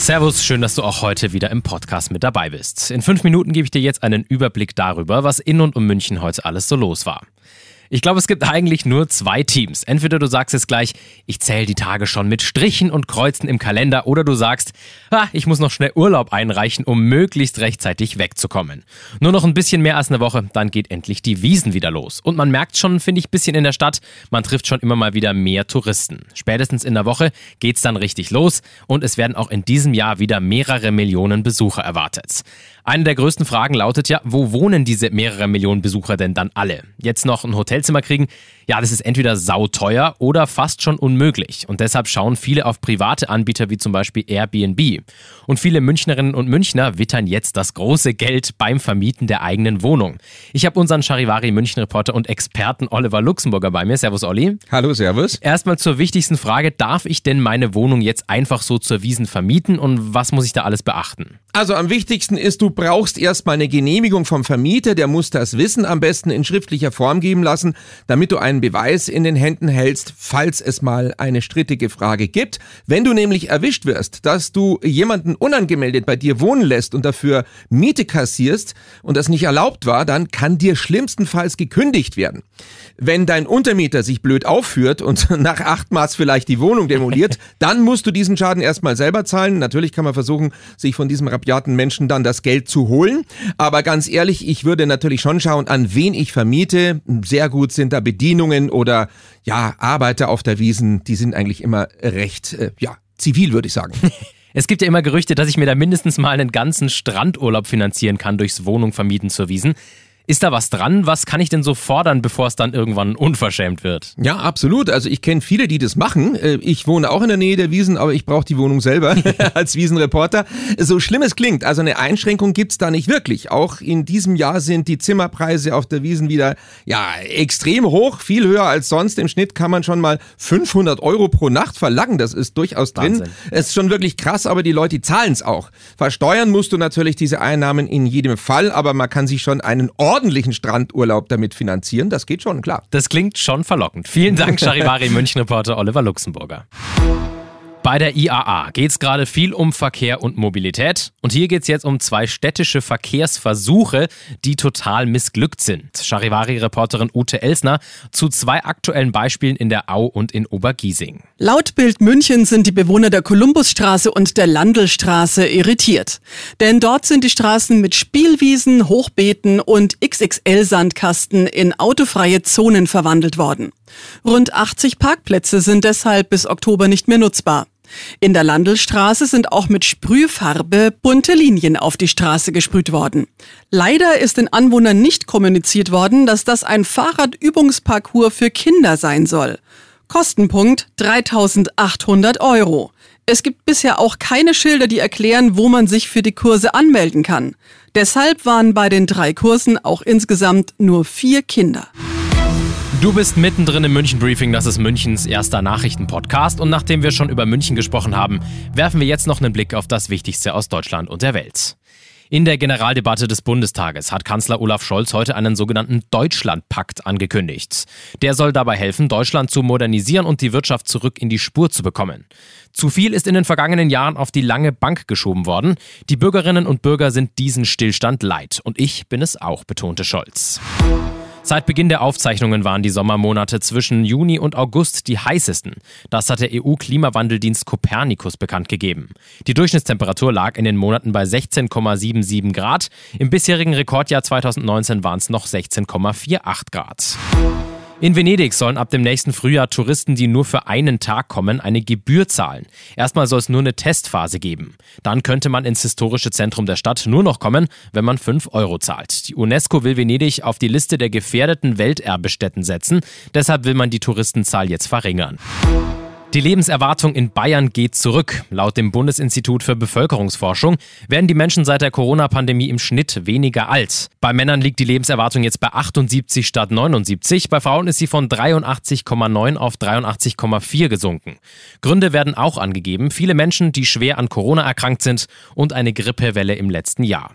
Servus, schön, dass du auch heute wieder im Podcast mit dabei bist. In fünf Minuten gebe ich dir jetzt einen Überblick darüber, was in und um München heute alles so los war. Ich glaube, es gibt eigentlich nur zwei Teams. Entweder du sagst jetzt gleich, ich zähle die Tage schon mit Strichen und Kreuzen im Kalender, oder du sagst, ah, ich muss noch schnell Urlaub einreichen, um möglichst rechtzeitig wegzukommen. Nur noch ein bisschen mehr als eine Woche, dann geht endlich die Wiesen wieder los. Und man merkt schon, finde ich, ein bisschen in der Stadt, man trifft schon immer mal wieder mehr Touristen. Spätestens in der Woche geht's dann richtig los und es werden auch in diesem Jahr wieder mehrere Millionen Besucher erwartet. Eine der größten Fragen lautet ja, wo wohnen diese mehrere Millionen Besucher denn dann alle? Jetzt noch ein Hotelzimmer kriegen? Ja, das ist entweder sauteuer oder fast schon unmöglich. Und deshalb schauen viele auf private Anbieter wie zum Beispiel Airbnb. Und viele Münchnerinnen und Münchner wittern jetzt das große Geld beim Vermieten der eigenen Wohnung. Ich habe unseren Charivari München Reporter und Experten Oliver Luxemburger bei mir. Servus Olli. Hallo, servus. Erstmal zur wichtigsten Frage, darf ich denn meine Wohnung jetzt einfach so zur Wiesen vermieten und was muss ich da alles beachten? Also am wichtigsten ist, du brauchst erstmal eine Genehmigung vom Vermieter, der muss das Wissen am besten in schriftlicher Form geben lassen, damit du einen Beweis in den Händen hältst, falls es mal eine strittige Frage gibt. Wenn du nämlich erwischt wirst, dass du jemanden unangemeldet bei dir wohnen lässt und dafür Miete kassierst und das nicht erlaubt war, dann kann dir schlimmstenfalls gekündigt werden. Wenn dein Untermieter sich blöd aufführt und nach acht Maß vielleicht die Wohnung demoliert, dann musst du diesen Schaden erstmal selber zahlen. Natürlich kann man versuchen, sich von diesem rabiaten Menschen dann das Geld zu holen. Aber ganz ehrlich, ich würde natürlich schon schauen, an wen ich vermiete. Sehr gut sind da Bedienungen oder ja, Arbeiter auf der Wiesen, die sind eigentlich immer recht, äh, ja, zivil, würde ich sagen. Es gibt ja immer Gerüchte, dass ich mir da mindestens mal einen ganzen Strandurlaub finanzieren kann durchs Wohnung vermieten zur Wiesen. Ist da was dran? Was kann ich denn so fordern, bevor es dann irgendwann unverschämt wird? Ja, absolut. Also ich kenne viele, die das machen. Äh, ich wohne auch in der Nähe der Wiesen, aber ich brauche die Wohnung selber als Wiesenreporter. So schlimm es klingt, also eine Einschränkung gibt's da nicht wirklich. Auch in diesem Jahr sind die Zimmerpreise auf der Wiesen wieder ja extrem hoch, viel höher als sonst. Im Schnitt kann man schon mal 500 Euro pro Nacht verlangen. Das ist durchaus drin. Wahnsinn. Es ist schon wirklich krass, aber die Leute zahlen es auch. Versteuern musst du natürlich diese Einnahmen in jedem Fall, aber man kann sich schon einen Ort ordentlichen Strandurlaub damit finanzieren. Das geht schon, klar. Das klingt schon verlockend. Vielen Dank, Charivari München-Reporter Oliver Luxemburger. Bei der IAA geht es gerade viel um Verkehr und Mobilität. Und hier geht es jetzt um zwei städtische Verkehrsversuche, die total missglückt sind. Charivari-Reporterin Ute Elsner zu zwei aktuellen Beispielen in der Au und in Obergiesing. Laut Bild München sind die Bewohner der Kolumbusstraße und der Landelstraße irritiert. Denn dort sind die Straßen mit Spielwiesen, Hochbeeten und XXL-Sandkasten in autofreie Zonen verwandelt worden. Rund 80 Parkplätze sind deshalb bis Oktober nicht mehr nutzbar. In der Landelstraße sind auch mit Sprühfarbe bunte Linien auf die Straße gesprüht worden. Leider ist den Anwohnern nicht kommuniziert worden, dass das ein Fahrradübungsparcours für Kinder sein soll. Kostenpunkt 3800 Euro. Es gibt bisher auch keine Schilder, die erklären, wo man sich für die Kurse anmelden kann. Deshalb waren bei den drei Kursen auch insgesamt nur vier Kinder. Du bist mittendrin im München Briefing, das ist Münchens erster Nachrichtenpodcast. Und nachdem wir schon über München gesprochen haben, werfen wir jetzt noch einen Blick auf das Wichtigste aus Deutschland und der Welt. In der Generaldebatte des Bundestages hat Kanzler Olaf Scholz heute einen sogenannten Deutschlandpakt angekündigt. Der soll dabei helfen, Deutschland zu modernisieren und die Wirtschaft zurück in die Spur zu bekommen. Zu viel ist in den vergangenen Jahren auf die lange Bank geschoben worden. Die Bürgerinnen und Bürger sind diesen Stillstand leid. Und ich bin es auch, betonte Scholz. Seit Beginn der Aufzeichnungen waren die Sommermonate zwischen Juni und August die heißesten. Das hat der EU-Klimawandeldienst Copernicus bekannt gegeben. Die Durchschnittstemperatur lag in den Monaten bei 16,77 Grad. Im bisherigen Rekordjahr 2019 waren es noch 16,48 Grad. In Venedig sollen ab dem nächsten Frühjahr Touristen, die nur für einen Tag kommen, eine Gebühr zahlen. Erstmal soll es nur eine Testphase geben. Dann könnte man ins historische Zentrum der Stadt nur noch kommen, wenn man 5 Euro zahlt. Die UNESCO will Venedig auf die Liste der gefährdeten Welterbestätten setzen. Deshalb will man die Touristenzahl jetzt verringern. Die Lebenserwartung in Bayern geht zurück. Laut dem Bundesinstitut für Bevölkerungsforschung werden die Menschen seit der Corona-Pandemie im Schnitt weniger alt. Bei Männern liegt die Lebenserwartung jetzt bei 78 statt 79. Bei Frauen ist sie von 83,9 auf 83,4 gesunken. Gründe werden auch angegeben. Viele Menschen, die schwer an Corona erkrankt sind und eine Grippewelle im letzten Jahr.